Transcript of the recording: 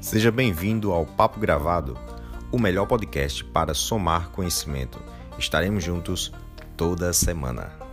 Seja bem-vindo ao Papo Gravado, o melhor podcast para somar conhecimento. Estaremos juntos toda semana.